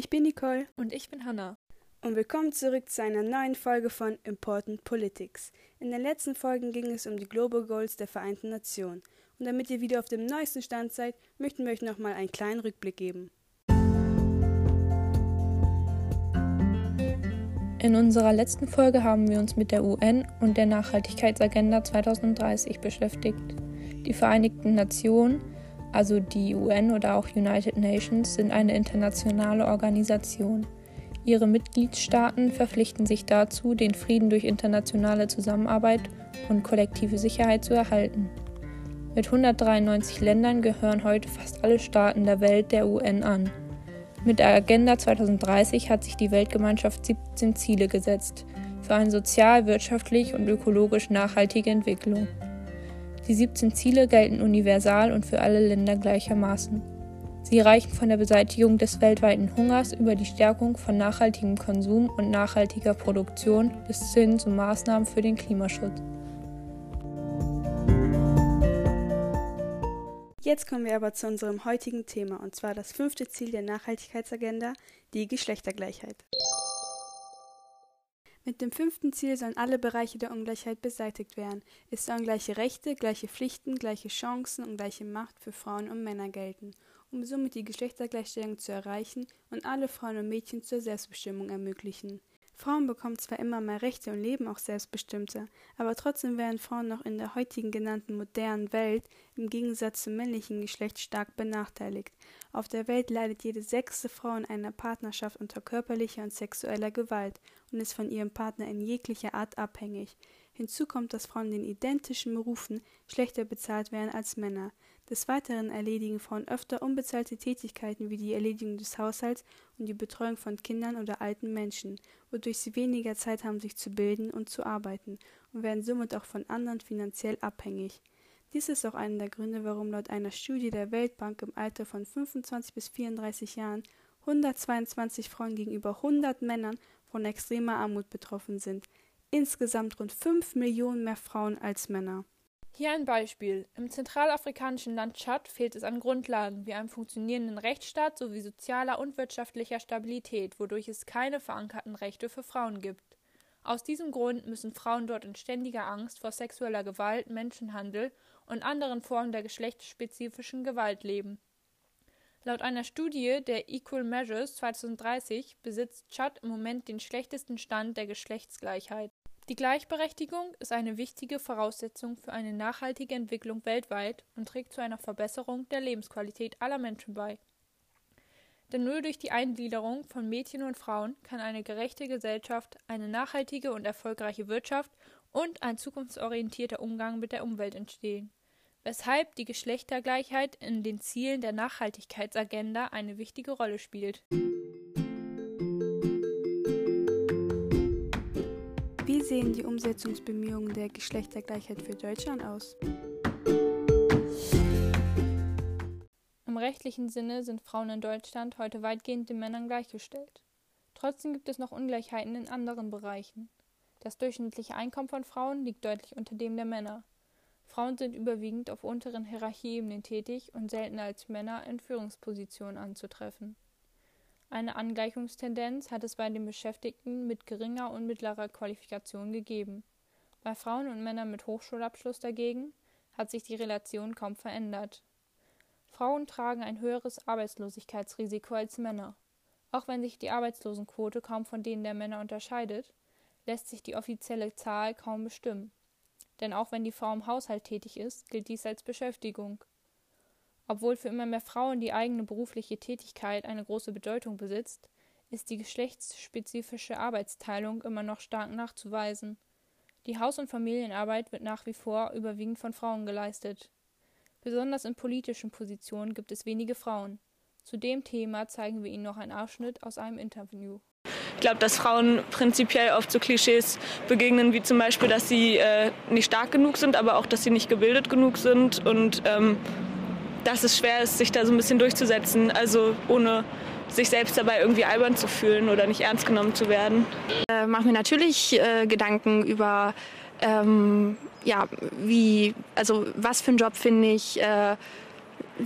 Ich bin Nicole. Und ich bin Hannah. Und willkommen zurück zu einer neuen Folge von Important Politics. In den letzten Folgen ging es um die Global Goals der Vereinten Nationen. Und damit ihr wieder auf dem neuesten Stand seid, möchten wir euch nochmal einen kleinen Rückblick geben. In unserer letzten Folge haben wir uns mit der UN und der Nachhaltigkeitsagenda 2030 beschäftigt. Die Vereinigten Nationen, also die UN oder auch United Nations, sind eine internationale Organisation. Ihre Mitgliedstaaten verpflichten sich dazu, den Frieden durch internationale Zusammenarbeit und kollektive Sicherheit zu erhalten. Mit 193 Ländern gehören heute fast alle Staaten der Welt der UN an. Mit der Agenda 2030 hat sich die Weltgemeinschaft 17 Ziele gesetzt für eine sozial, wirtschaftlich und ökologisch nachhaltige Entwicklung. Die 17 Ziele gelten universal und für alle Länder gleichermaßen. Sie reichen von der Beseitigung des weltweiten Hungers über die Stärkung von nachhaltigem Konsum und nachhaltiger Produktion bis hin zu Maßnahmen für den Klimaschutz. Jetzt kommen wir aber zu unserem heutigen Thema, und zwar das fünfte Ziel der Nachhaltigkeitsagenda, die Geschlechtergleichheit. Mit dem fünften Ziel sollen alle Bereiche der Ungleichheit beseitigt werden. Es sollen gleiche Rechte, gleiche Pflichten, gleiche Chancen und gleiche Macht für Frauen und Männer gelten, um somit die Geschlechtergleichstellung zu erreichen und alle Frauen und Mädchen zur Selbstbestimmung ermöglichen. Frauen bekommen zwar immer mehr Rechte und leben auch selbstbestimmter, aber trotzdem werden Frauen noch in der heutigen genannten modernen Welt im Gegensatz zum männlichen Geschlecht stark benachteiligt. Auf der Welt leidet jede sechste Frau in einer Partnerschaft unter körperlicher und sexueller Gewalt und ist von ihrem Partner in jeglicher Art abhängig. Hinzu kommt, dass Frauen in den identischen Berufen schlechter bezahlt werden als Männer. Des Weiteren erledigen Frauen öfter unbezahlte Tätigkeiten wie die Erledigung des Haushalts und die Betreuung von Kindern oder alten Menschen, wodurch sie weniger Zeit haben, sich zu bilden und zu arbeiten und werden somit auch von anderen finanziell abhängig. Dies ist auch einer der Gründe, warum laut einer Studie der Weltbank im Alter von 25 bis 34 Jahren 122 Frauen gegenüber 100 Männern von extremer Armut betroffen sind. Insgesamt rund 5 Millionen mehr Frauen als Männer. Hier ein Beispiel. Im zentralafrikanischen Land Tschad fehlt es an Grundlagen wie einem funktionierenden Rechtsstaat sowie sozialer und wirtschaftlicher Stabilität, wodurch es keine verankerten Rechte für Frauen gibt. Aus diesem Grund müssen Frauen dort in ständiger Angst vor sexueller Gewalt, Menschenhandel und anderen Formen der geschlechtsspezifischen Gewalt leben. Laut einer Studie der Equal Measures 2030 besitzt Tschad im Moment den schlechtesten Stand der Geschlechtsgleichheit. Die Gleichberechtigung ist eine wichtige Voraussetzung für eine nachhaltige Entwicklung weltweit und trägt zu einer Verbesserung der Lebensqualität aller Menschen bei. Denn nur durch die Eingliederung von Mädchen und Frauen kann eine gerechte Gesellschaft, eine nachhaltige und erfolgreiche Wirtschaft und ein zukunftsorientierter Umgang mit der Umwelt entstehen, weshalb die Geschlechtergleichheit in den Zielen der Nachhaltigkeitsagenda eine wichtige Rolle spielt. Sehen die Umsetzungsbemühungen der Geschlechtergleichheit für Deutschland aus? Im rechtlichen Sinne sind Frauen in Deutschland heute weitgehend den Männern gleichgestellt. Trotzdem gibt es noch Ungleichheiten in anderen Bereichen. Das durchschnittliche Einkommen von Frauen liegt deutlich unter dem der Männer. Frauen sind überwiegend auf unteren Hierarchieebenen tätig und seltener als Männer in Führungspositionen anzutreffen. Eine Angleichungstendenz hat es bei den Beschäftigten mit geringer und mittlerer Qualifikation gegeben. Bei Frauen und Männern mit Hochschulabschluss dagegen hat sich die Relation kaum verändert. Frauen tragen ein höheres Arbeitslosigkeitsrisiko als Männer. Auch wenn sich die Arbeitslosenquote kaum von denen der Männer unterscheidet, lässt sich die offizielle Zahl kaum bestimmen. Denn auch wenn die Frau im Haushalt tätig ist, gilt dies als Beschäftigung. Obwohl für immer mehr Frauen die eigene berufliche Tätigkeit eine große Bedeutung besitzt, ist die geschlechtsspezifische Arbeitsteilung immer noch stark nachzuweisen. Die Haus- und Familienarbeit wird nach wie vor überwiegend von Frauen geleistet. Besonders in politischen Positionen gibt es wenige Frauen. Zu dem Thema zeigen wir Ihnen noch einen Ausschnitt aus einem Interview. Ich glaube, dass Frauen prinzipiell oft so Klischees begegnen, wie zum Beispiel, dass sie äh, nicht stark genug sind, aber auch, dass sie nicht gebildet genug sind und ähm, dass es schwer ist, sich da so ein bisschen durchzusetzen, also ohne sich selbst dabei irgendwie albern zu fühlen oder nicht ernst genommen zu werden. Äh, mache mir natürlich äh, Gedanken über, ähm, ja, wie, also was für einen Job finde ich, äh,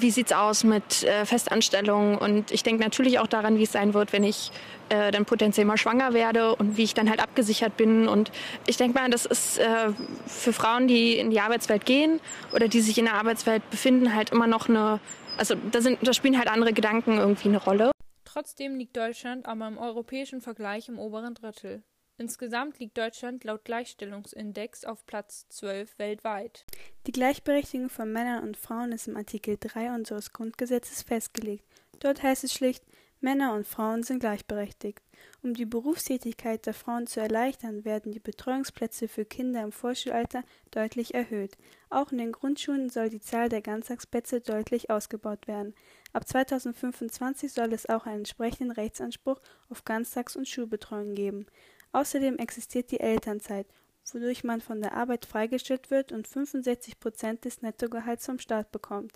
wie sieht es aus mit äh, Festanstellungen und ich denke natürlich auch daran, wie es sein wird, wenn ich äh, dann potenziell mal schwanger werde und wie ich dann halt abgesichert bin. Und ich denke mal, das ist äh, für Frauen, die in die Arbeitswelt gehen oder die sich in der Arbeitswelt befinden, halt immer noch eine, also da, sind, da spielen halt andere Gedanken irgendwie eine Rolle. Trotzdem liegt Deutschland aber im europäischen Vergleich im oberen Drittel. Insgesamt liegt Deutschland laut Gleichstellungsindex auf Platz 12 weltweit. Die Gleichberechtigung von Männern und Frauen ist im Artikel 3 unseres Grundgesetzes festgelegt. Dort heißt es schlicht, Männer und Frauen sind gleichberechtigt. Um die Berufstätigkeit der Frauen zu erleichtern, werden die Betreuungsplätze für Kinder im Vorschulalter deutlich erhöht. Auch in den Grundschulen soll die Zahl der Ganztagsplätze deutlich ausgebaut werden. Ab 2025 soll es auch einen entsprechenden Rechtsanspruch auf Ganztags- und Schulbetreuung geben. Außerdem existiert die Elternzeit, wodurch man von der Arbeit freigestellt wird und 65 Prozent des Nettogehalts vom Staat bekommt.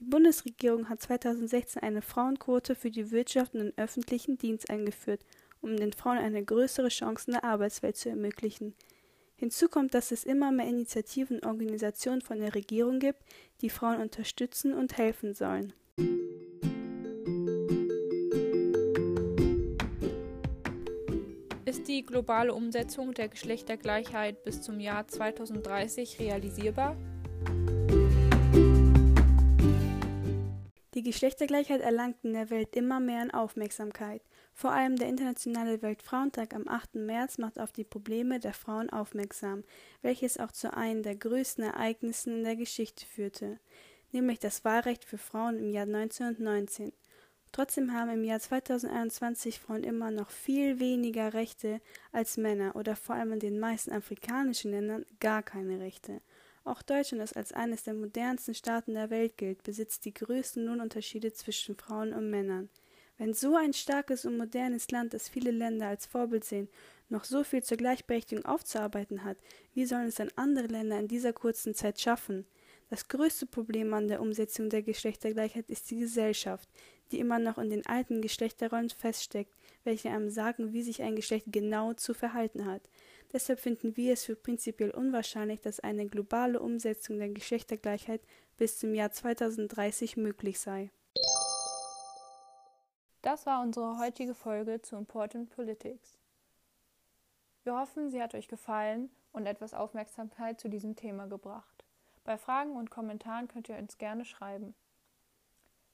Die Bundesregierung hat 2016 eine Frauenquote für die Wirtschaft und den öffentlichen Dienst eingeführt, um den Frauen eine größere Chance in der Arbeitswelt zu ermöglichen. Hinzu kommt, dass es immer mehr Initiativen und Organisationen von der Regierung gibt, die Frauen unterstützen und helfen sollen. Die globale Umsetzung der Geschlechtergleichheit bis zum Jahr 2030 realisierbar? Die Geschlechtergleichheit erlangt in der Welt immer mehr an Aufmerksamkeit. Vor allem der Internationale Weltfrauentag am 8. März macht auf die Probleme der Frauen aufmerksam, welches auch zu einem der größten Ereignissen in der Geschichte führte, nämlich das Wahlrecht für Frauen im Jahr 1919. Trotzdem haben im Jahr 2021 Frauen immer noch viel weniger Rechte als Männer oder vor allem in den meisten afrikanischen Ländern gar keine Rechte. Auch Deutschland, das als eines der modernsten Staaten der Welt gilt, besitzt die größten Lohnunterschiede zwischen Frauen und Männern. Wenn so ein starkes und modernes Land, das viele Länder als Vorbild sehen, noch so viel zur Gleichberechtigung aufzuarbeiten hat, wie sollen es dann andere Länder in dieser kurzen Zeit schaffen? Das größte Problem an der Umsetzung der Geschlechtergleichheit ist die Gesellschaft, die immer noch in den alten Geschlechterrollen feststeckt, welche einem sagen, wie sich ein Geschlecht genau zu verhalten hat. Deshalb finden wir es für prinzipiell unwahrscheinlich, dass eine globale Umsetzung der Geschlechtergleichheit bis zum Jahr 2030 möglich sei. Das war unsere heutige Folge zu Important Politics. Wir hoffen, sie hat euch gefallen und etwas Aufmerksamkeit zu diesem Thema gebracht. Bei Fragen und Kommentaren könnt ihr uns gerne schreiben.